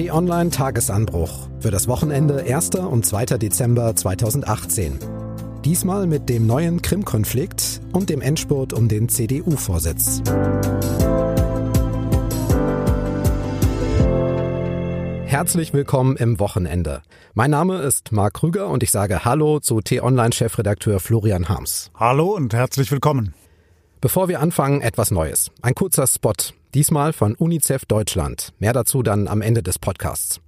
T-Online Tagesanbruch für das Wochenende 1. und 2. Dezember 2018. Diesmal mit dem neuen Krim-Konflikt und dem Endspurt um den CDU-Vorsitz. Herzlich willkommen im Wochenende. Mein Name ist Marc Krüger und ich sage Hallo zu T-Online-Chefredakteur Florian Harms. Hallo und herzlich willkommen. Bevor wir anfangen, etwas Neues. Ein kurzer Spot Diesmal von UNICEF Deutschland. Mehr dazu dann am Ende des Podcasts.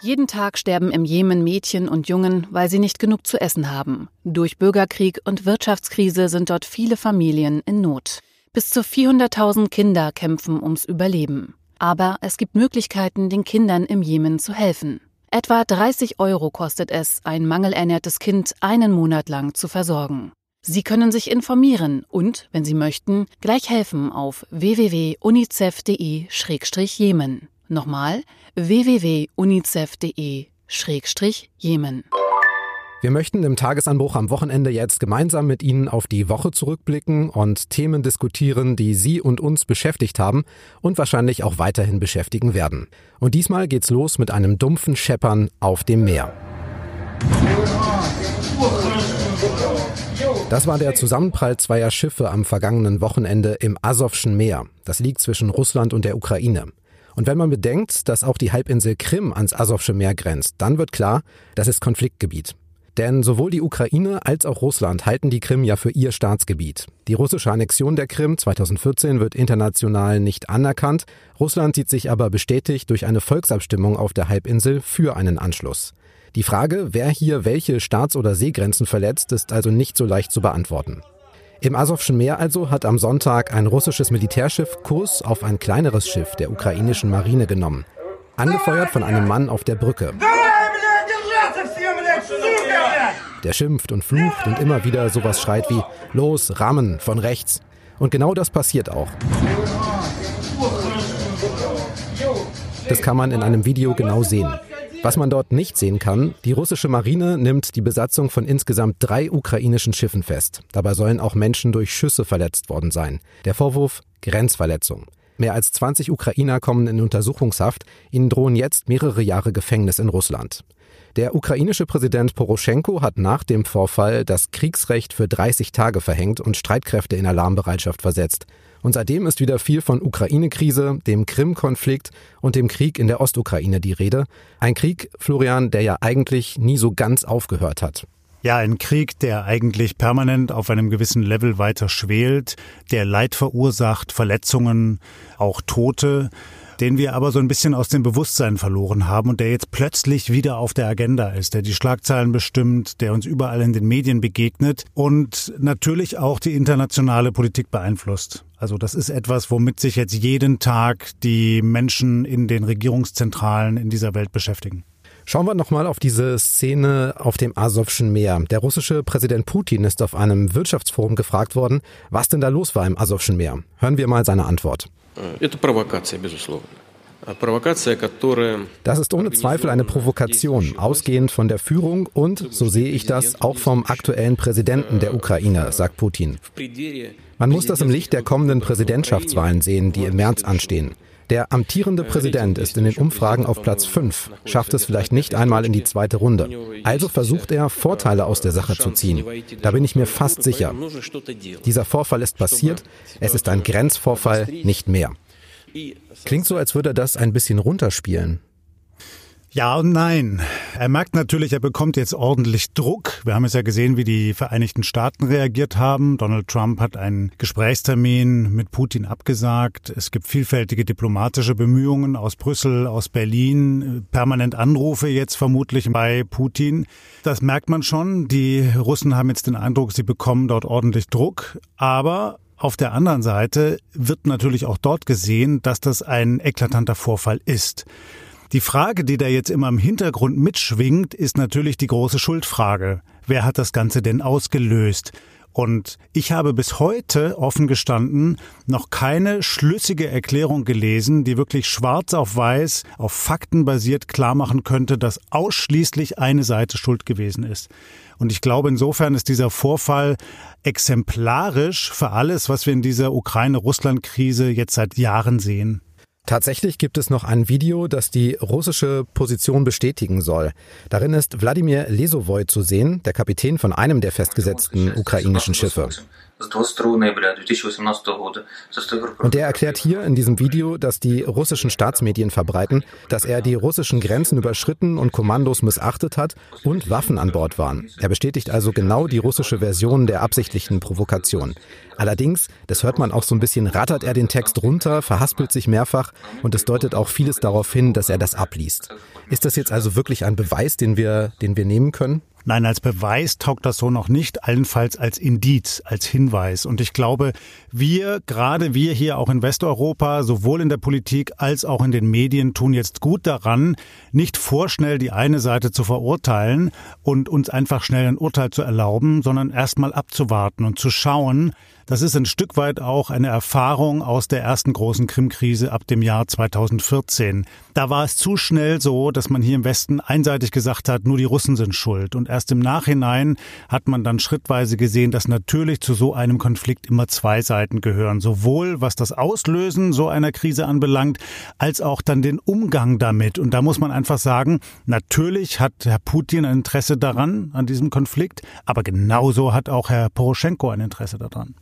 Jeden Tag sterben im Jemen Mädchen und Jungen, weil sie nicht genug zu essen haben. Durch Bürgerkrieg und Wirtschaftskrise sind dort viele Familien in Not. Bis zu 400.000 Kinder kämpfen ums Überleben. Aber es gibt Möglichkeiten, den Kindern im Jemen zu helfen. Etwa 30 Euro kostet es, ein mangelernährtes Kind einen Monat lang zu versorgen. Sie können sich informieren und, wenn Sie möchten, gleich helfen auf www.unicef.de-jemen. Nochmal www.unicef.de-jemen. Wir möchten im Tagesanbruch am Wochenende jetzt gemeinsam mit Ihnen auf die Woche zurückblicken und Themen diskutieren, die Sie und uns beschäftigt haben und wahrscheinlich auch weiterhin beschäftigen werden. Und diesmal geht's los mit einem dumpfen Scheppern auf dem Meer. Das war der Zusammenprall zweier Schiffe am vergangenen Wochenende im Asowschen Meer. Das liegt zwischen Russland und der Ukraine. Und wenn man bedenkt, dass auch die Halbinsel Krim ans Asowsche Meer grenzt, dann wird klar, das ist Konfliktgebiet. Denn sowohl die Ukraine als auch Russland halten die Krim ja für ihr Staatsgebiet. Die russische Annexion der Krim 2014 wird international nicht anerkannt. Russland sieht sich aber bestätigt durch eine Volksabstimmung auf der Halbinsel für einen Anschluss. Die Frage, wer hier welche Staats- oder Seegrenzen verletzt, ist also nicht so leicht zu beantworten. Im Asowschen Meer also hat am Sonntag ein russisches Militärschiff Kurs auf ein kleineres Schiff der ukrainischen Marine genommen. Angefeuert von einem Mann auf der Brücke. Der schimpft und flucht und immer wieder sowas schreit wie Los, rammen von rechts. Und genau das passiert auch. Das kann man in einem Video genau sehen. Was man dort nicht sehen kann, die russische Marine nimmt die Besatzung von insgesamt drei ukrainischen Schiffen fest. Dabei sollen auch Menschen durch Schüsse verletzt worden sein. Der Vorwurf Grenzverletzung. Mehr als 20 Ukrainer kommen in Untersuchungshaft. Ihnen drohen jetzt mehrere Jahre Gefängnis in Russland. Der ukrainische Präsident Poroschenko hat nach dem Vorfall das Kriegsrecht für 30 Tage verhängt und Streitkräfte in Alarmbereitschaft versetzt. Und seitdem ist wieder viel von Ukraine-Krise, dem Krim-Konflikt und dem Krieg in der Ostukraine die Rede. Ein Krieg, Florian, der ja eigentlich nie so ganz aufgehört hat. Ja, ein Krieg, der eigentlich permanent auf einem gewissen Level weiter schwelt, der Leid verursacht, Verletzungen, auch Tote den wir aber so ein bisschen aus dem Bewusstsein verloren haben und der jetzt plötzlich wieder auf der Agenda ist, der die Schlagzeilen bestimmt, der uns überall in den Medien begegnet und natürlich auch die internationale Politik beeinflusst. Also das ist etwas, womit sich jetzt jeden Tag die Menschen in den Regierungszentralen in dieser Welt beschäftigen. Schauen wir nochmal auf diese Szene auf dem Asowschen Meer. Der russische Präsident Putin ist auf einem Wirtschaftsforum gefragt worden, was denn da los war im Asowschen Meer. Hören wir mal seine Antwort. Das ist ohne Zweifel eine Provokation, ausgehend von der Führung und, so sehe ich das, auch vom aktuellen Präsidenten der Ukraine, sagt Putin. Man muss das im Licht der kommenden Präsidentschaftswahlen sehen, die im März anstehen. Der amtierende Präsident ist in den Umfragen auf Platz 5, schafft es vielleicht nicht einmal in die zweite Runde. Also versucht er, Vorteile aus der Sache zu ziehen. Da bin ich mir fast sicher. Dieser Vorfall ist passiert, es ist ein Grenzvorfall, nicht mehr. Klingt so, als würde er das ein bisschen runterspielen. Ja und nein. Er merkt natürlich, er bekommt jetzt ordentlich Druck. Wir haben es ja gesehen, wie die Vereinigten Staaten reagiert haben. Donald Trump hat einen Gesprächstermin mit Putin abgesagt. Es gibt vielfältige diplomatische Bemühungen aus Brüssel, aus Berlin, permanent Anrufe jetzt vermutlich bei Putin. Das merkt man schon. Die Russen haben jetzt den Eindruck, sie bekommen dort ordentlich Druck. Aber auf der anderen Seite wird natürlich auch dort gesehen, dass das ein eklatanter Vorfall ist. Die Frage, die da jetzt immer im Hintergrund mitschwingt, ist natürlich die große Schuldfrage. Wer hat das Ganze denn ausgelöst? Und ich habe bis heute offen gestanden noch keine schlüssige Erklärung gelesen, die wirklich schwarz auf weiß, auf Fakten basiert klar machen könnte, dass ausschließlich eine Seite schuld gewesen ist. Und ich glaube, insofern ist dieser Vorfall exemplarisch für alles, was wir in dieser Ukraine-Russland-Krise jetzt seit Jahren sehen. Tatsächlich gibt es noch ein Video, das die russische Position bestätigen soll. Darin ist Wladimir Lesovoy zu sehen, der Kapitän von einem der festgesetzten ukrainischen Schiffe. Und der erklärt hier in diesem Video, dass die russischen Staatsmedien verbreiten, dass er die russischen Grenzen überschritten und Kommandos missachtet hat und Waffen an Bord waren. Er bestätigt also genau die russische Version der absichtlichen Provokation. Allerdings, das hört man auch so ein bisschen, rattert er den Text runter, verhaspelt sich mehrfach und es deutet auch vieles darauf hin, dass er das abliest. Ist das jetzt also wirklich ein Beweis, den wir, den wir nehmen können? Nein, als Beweis taugt das so noch nicht, allenfalls als Indiz, als Hinweis. Und ich glaube, wir, gerade wir hier auch in Westeuropa, sowohl in der Politik als auch in den Medien, tun jetzt gut daran, nicht vorschnell die eine Seite zu verurteilen und uns einfach schnell ein Urteil zu erlauben, sondern erstmal abzuwarten und zu schauen, das ist ein Stück weit auch eine Erfahrung aus der ersten großen Krim-Krise ab dem Jahr 2014. Da war es zu schnell so, dass man hier im Westen einseitig gesagt hat, nur die Russen sind schuld. Und erst im Nachhinein hat man dann schrittweise gesehen, dass natürlich zu so einem Konflikt immer zwei Seiten gehören. Sowohl was das Auslösen so einer Krise anbelangt, als auch dann den Umgang damit. Und da muss man einfach sagen, natürlich hat Herr Putin ein Interesse daran, an diesem Konflikt, aber genauso hat auch Herr Poroschenko ein Interesse daran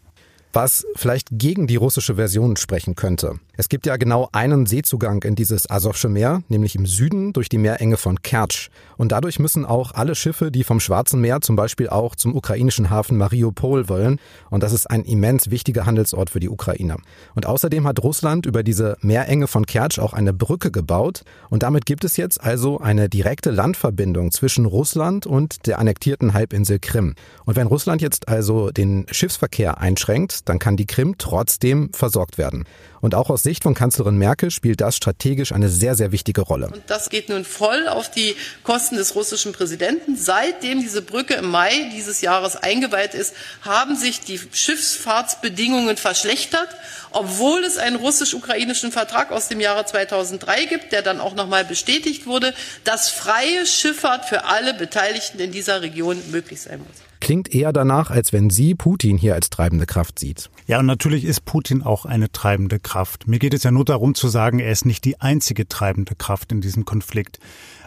was vielleicht gegen die russische Version sprechen könnte. Es gibt ja genau einen Seezugang in dieses Asowsche Meer, nämlich im Süden durch die Meerenge von Kertsch. Und dadurch müssen auch alle Schiffe, die vom Schwarzen Meer zum Beispiel auch zum ukrainischen Hafen Mariupol wollen. Und das ist ein immens wichtiger Handelsort für die Ukraine. Und außerdem hat Russland über diese Meerenge von Kertsch auch eine Brücke gebaut. Und damit gibt es jetzt also eine direkte Landverbindung zwischen Russland und der annektierten Halbinsel Krim. Und wenn Russland jetzt also den Schiffsverkehr einschränkt, dann kann die Krim trotzdem versorgt werden. Und auch aus Sicht von Kanzlerin Merkel spielt das strategisch eine sehr, sehr wichtige Rolle. Und das geht nun voll auf die Kosten des russischen Präsidenten. Seitdem diese Brücke im Mai dieses Jahres eingeweiht ist, haben sich die Schiffsfahrtsbedingungen verschlechtert, obwohl es einen russisch-ukrainischen Vertrag aus dem Jahre 2003 gibt, der dann auch nochmal bestätigt wurde, dass freie Schifffahrt für alle Beteiligten in dieser Region möglich sein muss. Klingt eher danach, als wenn sie Putin hier als treibende Kraft sieht. Ja, und natürlich ist Putin auch eine treibende Kraft. Mir geht es ja nur darum zu sagen, er ist nicht die einzige treibende Kraft in diesem Konflikt.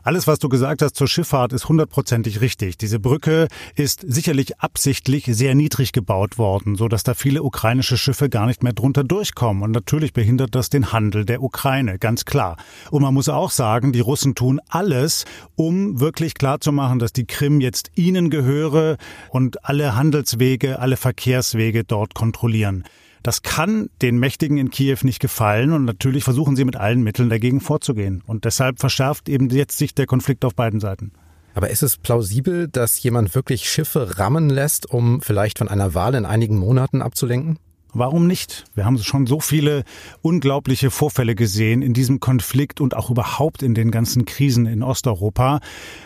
Alles, was du gesagt hast zur Schifffahrt, ist hundertprozentig richtig. Diese Brücke ist sicherlich absichtlich sehr niedrig gebaut worden, so dass da viele ukrainische Schiffe gar nicht mehr drunter durchkommen. Und natürlich behindert das den Handel der Ukraine, ganz klar. Und man muss auch sagen, die Russen tun alles, um wirklich klarzumachen, dass die Krim jetzt ihnen gehöre und alle Handelswege, alle Verkehrswege dort kontrollieren. Das kann den Mächtigen in Kiew nicht gefallen und natürlich versuchen sie mit allen Mitteln dagegen vorzugehen. Und deshalb verschärft eben jetzt sich der Konflikt auf beiden Seiten. Aber ist es plausibel, dass jemand wirklich Schiffe rammen lässt, um vielleicht von einer Wahl in einigen Monaten abzulenken? Warum nicht? Wir haben schon so viele unglaubliche Vorfälle gesehen in diesem Konflikt und auch überhaupt in den ganzen Krisen in Osteuropa.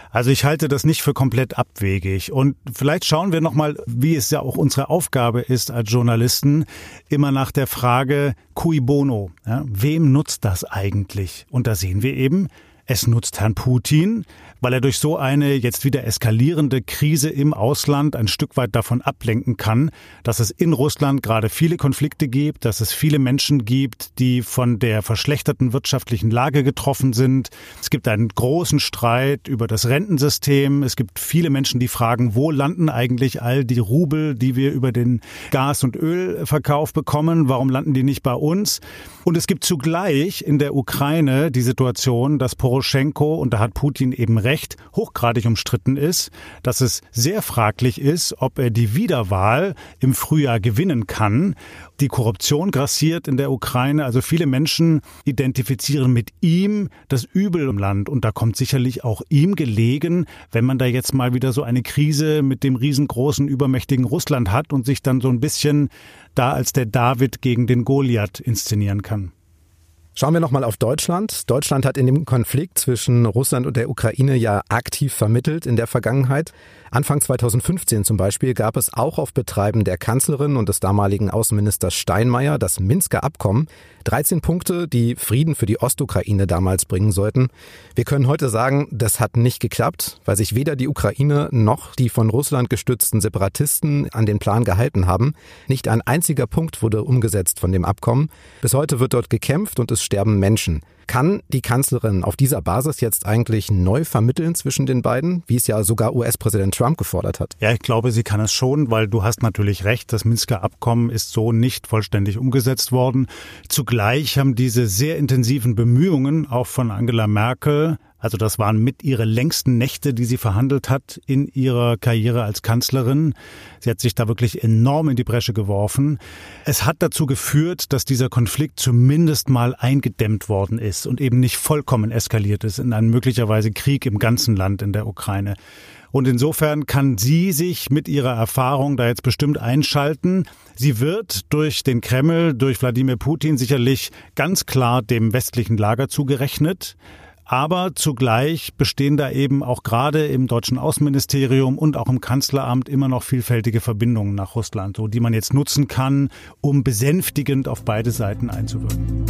Also ich halte das nicht für komplett abwegig. Und vielleicht schauen wir nochmal, wie es ja auch unsere Aufgabe ist als Journalisten, immer nach der Frage cui bono. Ja, wem nutzt das eigentlich? Und da sehen wir eben, es nutzt Herrn Putin, weil er durch so eine jetzt wieder eskalierende Krise im Ausland ein Stück weit davon ablenken kann, dass es in Russland gerade viele Konflikte gibt, dass es viele Menschen gibt, die von der verschlechterten wirtschaftlichen Lage getroffen sind. Es gibt einen großen Streit über das Rentensystem. Es gibt viele Menschen, die fragen, wo landen eigentlich all die Rubel, die wir über den Gas- und Ölverkauf bekommen? Warum landen die nicht bei uns? Und es gibt zugleich in der Ukraine die Situation, dass Poroschenko, und da hat Putin eben recht, Recht hochgradig umstritten ist, dass es sehr fraglich ist, ob er die Wiederwahl im Frühjahr gewinnen kann. Die Korruption grassiert in der Ukraine, also viele Menschen identifizieren mit ihm das Übel im Land und da kommt sicherlich auch ihm gelegen, wenn man da jetzt mal wieder so eine Krise mit dem riesengroßen, übermächtigen Russland hat und sich dann so ein bisschen da als der David gegen den Goliath inszenieren kann. Schauen wir nochmal auf Deutschland. Deutschland hat in dem Konflikt zwischen Russland und der Ukraine ja aktiv vermittelt in der Vergangenheit. Anfang 2015 zum Beispiel gab es auch auf Betreiben der Kanzlerin und des damaligen Außenministers Steinmeier das Minsker Abkommen. 13 Punkte, die Frieden für die Ostukraine damals bringen sollten. Wir können heute sagen, das hat nicht geklappt, weil sich weder die Ukraine noch die von Russland gestützten Separatisten an den Plan gehalten haben. Nicht ein einziger Punkt wurde umgesetzt von dem Abkommen. Bis heute wird dort gekämpft und es sterben Menschen. Kann die Kanzlerin auf dieser Basis jetzt eigentlich neu vermitteln zwischen den beiden, wie es ja sogar US-Präsident Trump gefordert hat? Ja, ich glaube, sie kann es schon, weil du hast natürlich recht, das Minsker Abkommen ist so nicht vollständig umgesetzt worden. Zugleich haben diese sehr intensiven Bemühungen auch von Angela Merkel also das waren mit ihre längsten Nächte, die sie verhandelt hat in ihrer Karriere als Kanzlerin. Sie hat sich da wirklich enorm in die Bresche geworfen. Es hat dazu geführt, dass dieser Konflikt zumindest mal eingedämmt worden ist und eben nicht vollkommen eskaliert ist in einen möglicherweise Krieg im ganzen Land in der Ukraine. Und insofern kann sie sich mit ihrer Erfahrung da jetzt bestimmt einschalten. Sie wird durch den Kreml, durch Wladimir Putin sicherlich ganz klar dem westlichen Lager zugerechnet. Aber zugleich bestehen da eben auch gerade im deutschen Außenministerium und auch im Kanzleramt immer noch vielfältige Verbindungen nach Russland, so die man jetzt nutzen kann, um besänftigend auf beide Seiten einzuwirken.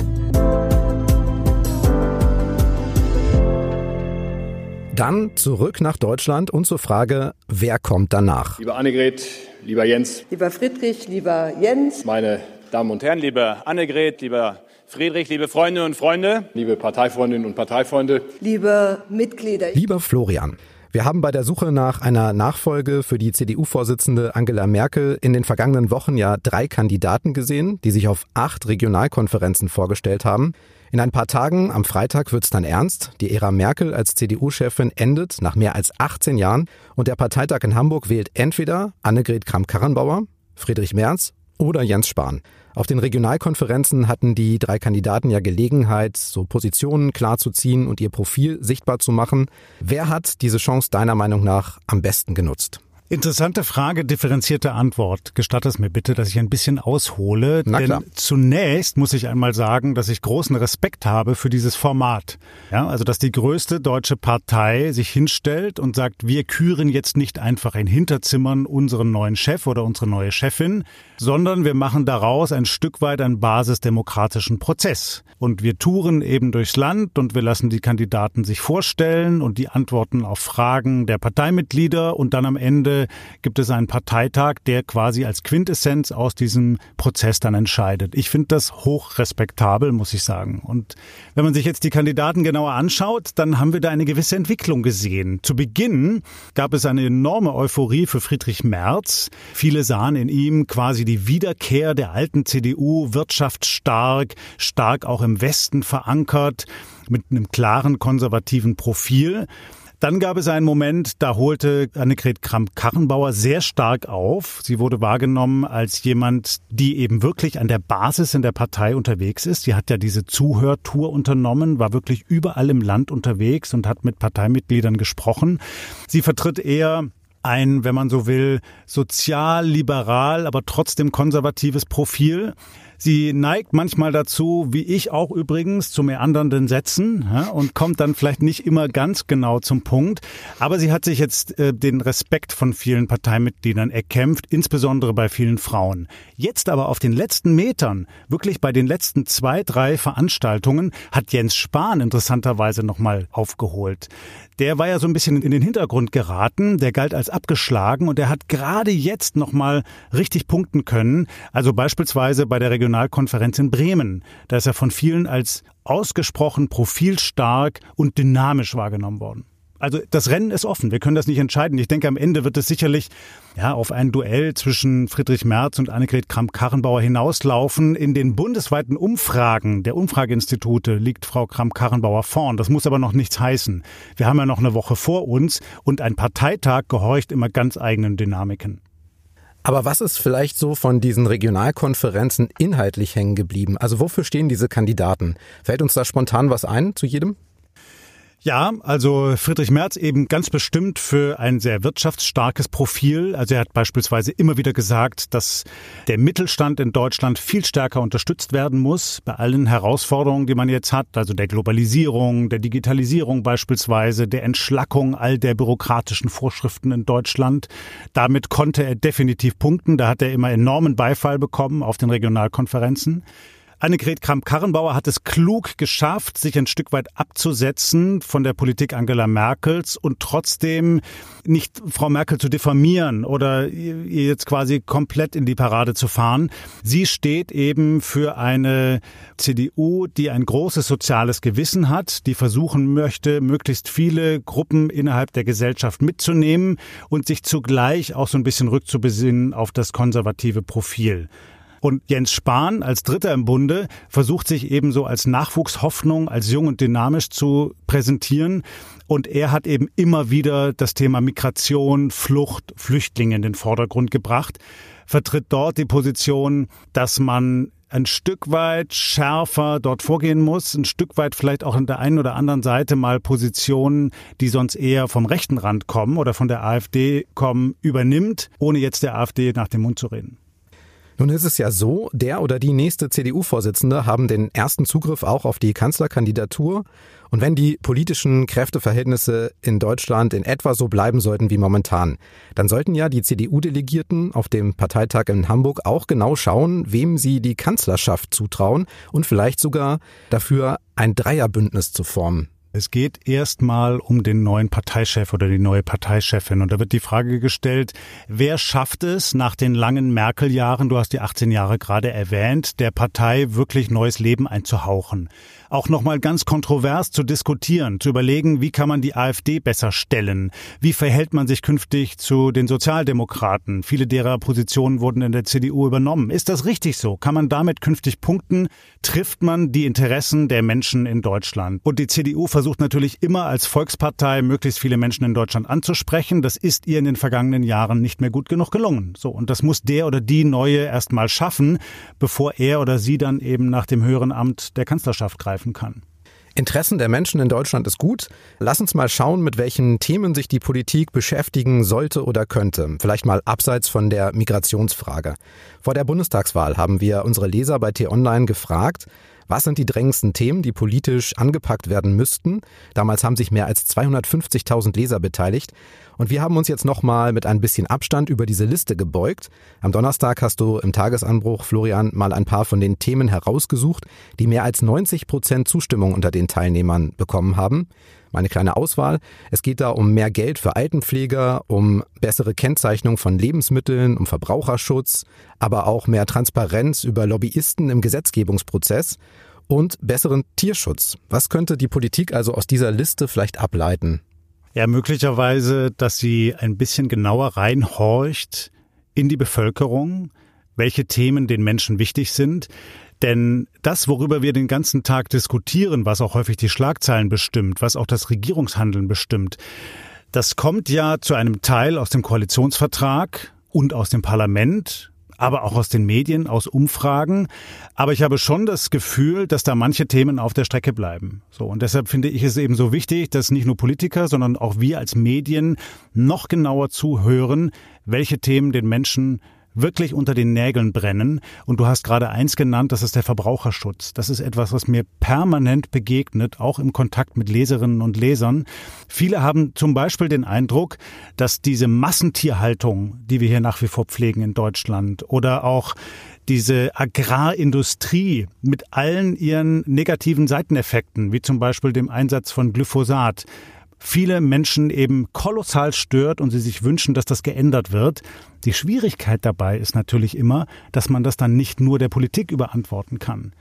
Dann zurück nach Deutschland und zur Frage, wer kommt danach? Lieber Annegret, lieber Jens. Lieber Friedrich, lieber Jens. Meine Damen und Herren, liebe Annegret, lieber Friedrich, liebe Freunde und Freunde, liebe Parteifreundinnen und Parteifreunde, liebe Mitglieder, lieber Florian. Wir haben bei der Suche nach einer Nachfolge für die CDU-Vorsitzende Angela Merkel in den vergangenen Wochen ja drei Kandidaten gesehen, die sich auf acht Regionalkonferenzen vorgestellt haben. In ein paar Tagen, am Freitag, wird's dann ernst. Die Ära Merkel als CDU-Chefin endet nach mehr als 18 Jahren und der Parteitag in Hamburg wählt entweder Annegret Kramp-Karrenbauer, Friedrich Merz oder Jens Spahn. Auf den Regionalkonferenzen hatten die drei Kandidaten ja Gelegenheit, so Positionen klarzuziehen und ihr Profil sichtbar zu machen. Wer hat diese Chance deiner Meinung nach am besten genutzt? Interessante Frage, differenzierte Antwort. Gestatt es mir bitte, dass ich ein bisschen aushole. Na denn klar. zunächst muss ich einmal sagen, dass ich großen Respekt habe für dieses Format. Ja, also, dass die größte deutsche Partei sich hinstellt und sagt, wir küren jetzt nicht einfach in Hinterzimmern unseren neuen Chef oder unsere neue Chefin, sondern wir machen daraus ein Stück weit einen basisdemokratischen Prozess. Und wir touren eben durchs Land und wir lassen die Kandidaten sich vorstellen und die Antworten auf Fragen der Parteimitglieder und dann am Ende gibt es einen Parteitag, der quasi als Quintessenz aus diesem Prozess dann entscheidet. Ich finde das hochrespektabel, muss ich sagen. Und wenn man sich jetzt die Kandidaten genauer anschaut, dann haben wir da eine gewisse Entwicklung gesehen. Zu Beginn gab es eine enorme Euphorie für Friedrich Merz. Viele sahen in ihm quasi die Wiederkehr der alten CDU, wirtschaftsstark, stark auch im Westen verankert, mit einem klaren konservativen Profil. Dann gab es einen Moment, da holte Annegret Kramp-Karrenbauer sehr stark auf. Sie wurde wahrgenommen als jemand, die eben wirklich an der Basis in der Partei unterwegs ist. Sie hat ja diese Zuhörtour unternommen, war wirklich überall im Land unterwegs und hat mit Parteimitgliedern gesprochen. Sie vertritt eher ein, wenn man so will, sozial-liberal, aber trotzdem konservatives Profil. Sie neigt manchmal dazu, wie ich auch übrigens, zu meandernden Sätzen ja, und kommt dann vielleicht nicht immer ganz genau zum Punkt. Aber sie hat sich jetzt äh, den Respekt von vielen Parteimitgliedern erkämpft, insbesondere bei vielen Frauen. Jetzt aber auf den letzten Metern, wirklich bei den letzten zwei, drei Veranstaltungen, hat Jens Spahn interessanterweise nochmal aufgeholt. Der war ja so ein bisschen in den Hintergrund geraten, der galt als abgeschlagen und der hat gerade jetzt nochmal richtig punkten können. Also beispielsweise bei der Regionalkonferenz in Bremen. Da ist er von vielen als ausgesprochen profilstark und dynamisch wahrgenommen worden. Also das Rennen ist offen. Wir können das nicht entscheiden. Ich denke, am Ende wird es sicherlich ja, auf ein Duell zwischen Friedrich Merz und Annegret Kramp-Karrenbauer hinauslaufen. In den bundesweiten Umfragen der Umfrageinstitute liegt Frau Kramp-Karrenbauer vorn. Das muss aber noch nichts heißen. Wir haben ja noch eine Woche vor uns und ein Parteitag gehorcht immer ganz eigenen Dynamiken. Aber was ist vielleicht so von diesen Regionalkonferenzen inhaltlich hängen geblieben? Also wofür stehen diese Kandidaten? Fällt uns da spontan was ein zu jedem? Ja, also Friedrich Merz eben ganz bestimmt für ein sehr wirtschaftsstarkes Profil. Also er hat beispielsweise immer wieder gesagt, dass der Mittelstand in Deutschland viel stärker unterstützt werden muss bei allen Herausforderungen, die man jetzt hat, also der Globalisierung, der Digitalisierung beispielsweise, der Entschlackung all der bürokratischen Vorschriften in Deutschland. Damit konnte er definitiv punkten. Da hat er immer enormen Beifall bekommen auf den Regionalkonferenzen. Annegret Kramp-Karrenbauer hat es klug geschafft, sich ein Stück weit abzusetzen von der Politik Angela Merkels und trotzdem nicht Frau Merkel zu diffamieren oder ihr jetzt quasi komplett in die Parade zu fahren. Sie steht eben für eine CDU, die ein großes soziales Gewissen hat, die versuchen möchte, möglichst viele Gruppen innerhalb der Gesellschaft mitzunehmen und sich zugleich auch so ein bisschen rückzubesinnen auf das konservative Profil. Und Jens Spahn als Dritter im Bunde versucht sich ebenso als Nachwuchshoffnung, als jung und dynamisch zu präsentieren. Und er hat eben immer wieder das Thema Migration, Flucht, Flüchtlinge in den Vordergrund gebracht, vertritt dort die Position, dass man ein Stück weit schärfer dort vorgehen muss, ein Stück weit vielleicht auch an der einen oder anderen Seite mal Positionen, die sonst eher vom rechten Rand kommen oder von der AfD kommen, übernimmt, ohne jetzt der AfD nach dem Mund zu reden. Nun ist es ja so, der oder die nächste CDU-Vorsitzende haben den ersten Zugriff auch auf die Kanzlerkandidatur. Und wenn die politischen Kräfteverhältnisse in Deutschland in etwa so bleiben sollten wie momentan, dann sollten ja die CDU-Delegierten auf dem Parteitag in Hamburg auch genau schauen, wem sie die Kanzlerschaft zutrauen und vielleicht sogar dafür ein Dreierbündnis zu formen. Es geht erstmal um den neuen Parteichef oder die neue Parteichefin. Und da wird die Frage gestellt, wer schafft es nach den langen Merkel-Jahren, du hast die 18 Jahre gerade erwähnt, der Partei wirklich neues Leben einzuhauchen? Auch nochmal ganz kontrovers zu diskutieren, zu überlegen, wie kann man die AfD besser stellen? Wie verhält man sich künftig zu den Sozialdemokraten? Viele derer Positionen wurden in der CDU übernommen. Ist das richtig so? Kann man damit künftig punkten? Trifft man die Interessen der Menschen in Deutschland? Und die CDU versucht natürlich immer als Volkspartei möglichst viele Menschen in Deutschland anzusprechen. Das ist ihr in den vergangenen Jahren nicht mehr gut genug gelungen. So. Und das muss der oder die Neue erstmal schaffen, bevor er oder sie dann eben nach dem höheren Amt der Kanzlerschaft greifen greifen kann. Interessen der Menschen in Deutschland ist gut. Lass uns mal schauen, mit welchen Themen sich die Politik beschäftigen sollte oder könnte. Vielleicht mal abseits von der Migrationsfrage. Vor der Bundestagswahl haben wir unsere Leser bei T-Online gefragt, was sind die drängendsten Themen, die politisch angepackt werden müssten? Damals haben sich mehr als 250.000 Leser beteiligt. Und wir haben uns jetzt nochmal mit ein bisschen Abstand über diese Liste gebeugt. Am Donnerstag hast du im Tagesanbruch, Florian, mal ein paar von den Themen herausgesucht, die mehr als 90 Prozent Zustimmung unter den Teilnehmern bekommen haben meine kleine Auswahl. Es geht da um mehr Geld für Altenpfleger, um bessere Kennzeichnung von Lebensmitteln, um Verbraucherschutz, aber auch mehr Transparenz über Lobbyisten im Gesetzgebungsprozess und besseren Tierschutz. Was könnte die Politik also aus dieser Liste vielleicht ableiten? Ja, möglicherweise, dass sie ein bisschen genauer reinhorcht in die Bevölkerung, welche Themen den Menschen wichtig sind. Denn das, worüber wir den ganzen Tag diskutieren, was auch häufig die Schlagzeilen bestimmt, was auch das Regierungshandeln bestimmt, das kommt ja zu einem Teil aus dem Koalitionsvertrag und aus dem Parlament, aber auch aus den Medien, aus Umfragen. Aber ich habe schon das Gefühl, dass da manche Themen auf der Strecke bleiben. So. Und deshalb finde ich es eben so wichtig, dass nicht nur Politiker, sondern auch wir als Medien noch genauer zuhören, welche Themen den Menschen wirklich unter den Nägeln brennen. Und du hast gerade eins genannt, das ist der Verbraucherschutz. Das ist etwas, was mir permanent begegnet, auch im Kontakt mit Leserinnen und Lesern. Viele haben zum Beispiel den Eindruck, dass diese Massentierhaltung, die wir hier nach wie vor pflegen in Deutschland, oder auch diese Agrarindustrie mit allen ihren negativen Seiteneffekten, wie zum Beispiel dem Einsatz von Glyphosat, viele Menschen eben kolossal stört und sie sich wünschen, dass das geändert wird. Die Schwierigkeit dabei ist natürlich immer, dass man das dann nicht nur der Politik überantworten kann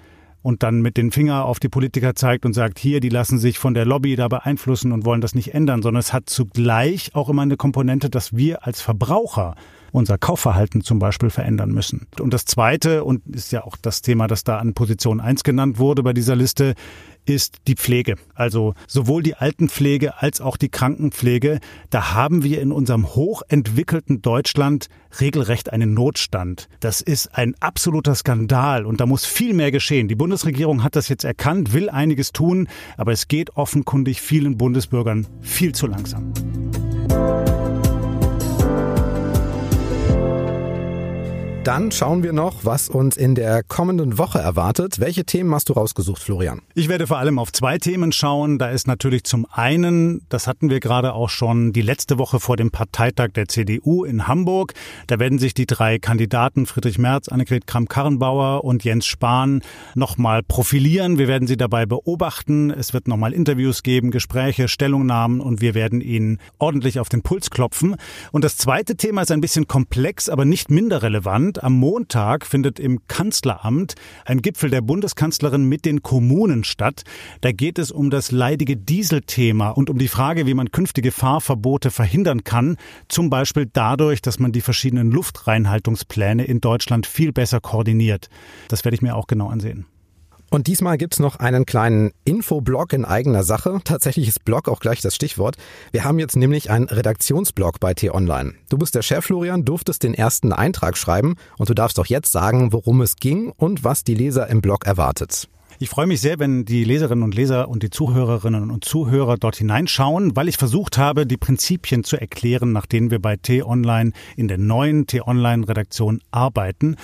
und dann mit den Finger auf die Politiker zeigt und sagt, hier, die lassen sich von der Lobby da beeinflussen und wollen das nicht ändern, sondern es hat zugleich auch immer eine Komponente, dass wir als Verbraucher unser Kaufverhalten zum Beispiel verändern müssen. Und das Zweite, und ist ja auch das Thema, das da an Position 1 genannt wurde bei dieser Liste, ist die Pflege. Also sowohl die Altenpflege als auch die Krankenpflege. Da haben wir in unserem hochentwickelten Deutschland regelrecht einen Notstand. Das ist ein absoluter Skandal und da muss viel mehr geschehen. Die Bundesregierung hat das jetzt erkannt, will einiges tun, aber es geht offenkundig vielen Bundesbürgern viel zu langsam. Dann schauen wir noch, was uns in der kommenden Woche erwartet. Welche Themen hast du rausgesucht, Florian? Ich werde vor allem auf zwei Themen schauen. Da ist natürlich zum einen, das hatten wir gerade auch schon die letzte Woche vor dem Parteitag der CDU in Hamburg. Da werden sich die drei Kandidaten Friedrich Merz, Annegret Kramp-Karrenbauer und Jens Spahn nochmal profilieren. Wir werden sie dabei beobachten. Es wird nochmal Interviews geben, Gespräche, Stellungnahmen und wir werden ihnen ordentlich auf den Puls klopfen. Und das zweite Thema ist ein bisschen komplex, aber nicht minder relevant spannend. Am Montag findet im Kanzleramt ein Gipfel der Bundeskanzlerin mit den Kommunen statt. Da geht es um das leidige Dieselthema und um die Frage, wie man künftige Fahrverbote verhindern kann. Zum Beispiel dadurch, dass man die verschiedenen Luftreinhaltungspläne in Deutschland viel besser koordiniert. Das werde ich mir auch genau ansehen. Und diesmal gibt's noch einen kleinen Infoblog in eigener Sache. Tatsächlich ist Blog auch gleich das Stichwort. Wir haben jetzt nämlich einen Redaktionsblog bei T-Online. Du bist der Chef, Florian, durftest den ersten Eintrag schreiben und du darfst auch jetzt sagen, worum es ging und was die Leser im Blog erwartet. Ich freue mich sehr, wenn die Leserinnen und Leser und die Zuhörerinnen und Zuhörer dort hineinschauen, weil ich versucht habe, die Prinzipien zu erklären, nach denen wir bei T-Online in der neuen T-Online-Redaktion arbeiten.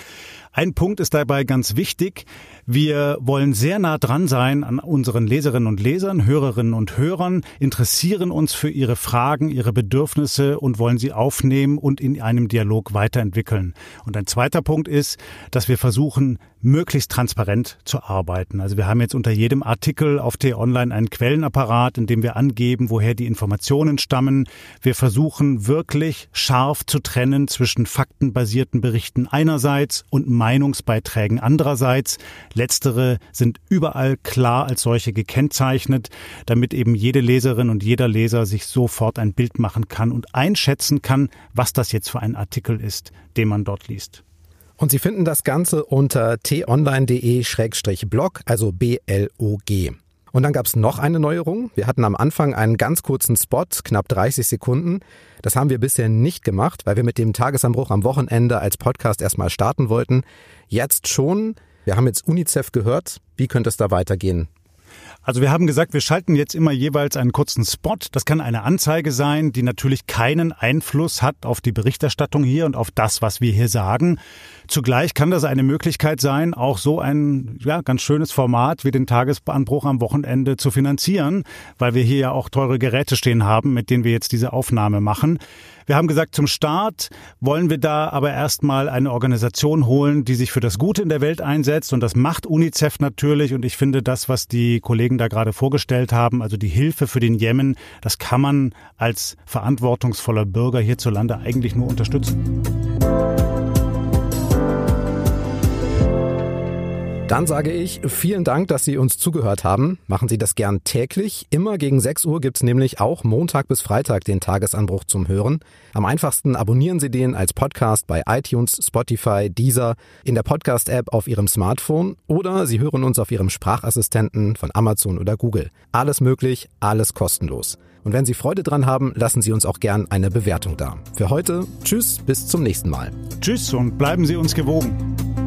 Ein Punkt ist dabei ganz wichtig. Wir wollen sehr nah dran sein an unseren Leserinnen und Lesern, Hörerinnen und Hörern, interessieren uns für ihre Fragen, ihre Bedürfnisse und wollen sie aufnehmen und in einem Dialog weiterentwickeln. Und ein zweiter Punkt ist, dass wir versuchen, möglichst transparent zu arbeiten. Also wir haben jetzt unter jedem Artikel auf T-Online einen Quellenapparat, in dem wir angeben, woher die Informationen stammen. Wir versuchen wirklich scharf zu trennen zwischen faktenbasierten Berichten einerseits und Meinungsbeiträgen andererseits. Letztere sind überall klar als solche gekennzeichnet, damit eben jede Leserin und jeder Leser sich sofort ein Bild machen kann und einschätzen kann, was das jetzt für ein Artikel ist, den man dort liest. Und Sie finden das Ganze unter t-online.de-blog, also B-L-O-G. Und dann gab es noch eine Neuerung. Wir hatten am Anfang einen ganz kurzen Spot, knapp 30 Sekunden. Das haben wir bisher nicht gemacht, weil wir mit dem Tagesanbruch am Wochenende als Podcast erstmal starten wollten. Jetzt schon. Wir haben jetzt UNICEF gehört. Wie könnte es da weitergehen? Also wir haben gesagt, wir schalten jetzt immer jeweils einen kurzen Spot. Das kann eine Anzeige sein, die natürlich keinen Einfluss hat auf die Berichterstattung hier und auf das, was wir hier sagen. Zugleich kann das eine Möglichkeit sein, auch so ein ja, ganz schönes Format wie den Tagesanbruch am Wochenende zu finanzieren, weil wir hier ja auch teure Geräte stehen haben, mit denen wir jetzt diese Aufnahme machen. Wir haben gesagt, zum Start wollen wir da aber erstmal eine Organisation holen, die sich für das Gute in der Welt einsetzt. Und das macht UNICEF natürlich. Und ich finde, das, was die Kollegen da gerade vorgestellt haben, also die Hilfe für den Jemen, das kann man als verantwortungsvoller Bürger hierzulande eigentlich nur unterstützen. Dann sage ich vielen Dank, dass Sie uns zugehört haben. Machen Sie das gern täglich. Immer gegen 6 Uhr gibt's nämlich auch Montag bis Freitag den Tagesanbruch zum Hören. Am einfachsten abonnieren Sie den als Podcast bei iTunes, Spotify, Deezer, in der Podcast-App auf Ihrem Smartphone oder Sie hören uns auf Ihrem Sprachassistenten von Amazon oder Google. Alles möglich, alles kostenlos. Und wenn Sie Freude dran haben, lassen Sie uns auch gern eine Bewertung da. Für heute, tschüss, bis zum nächsten Mal. Tschüss und bleiben Sie uns gewogen.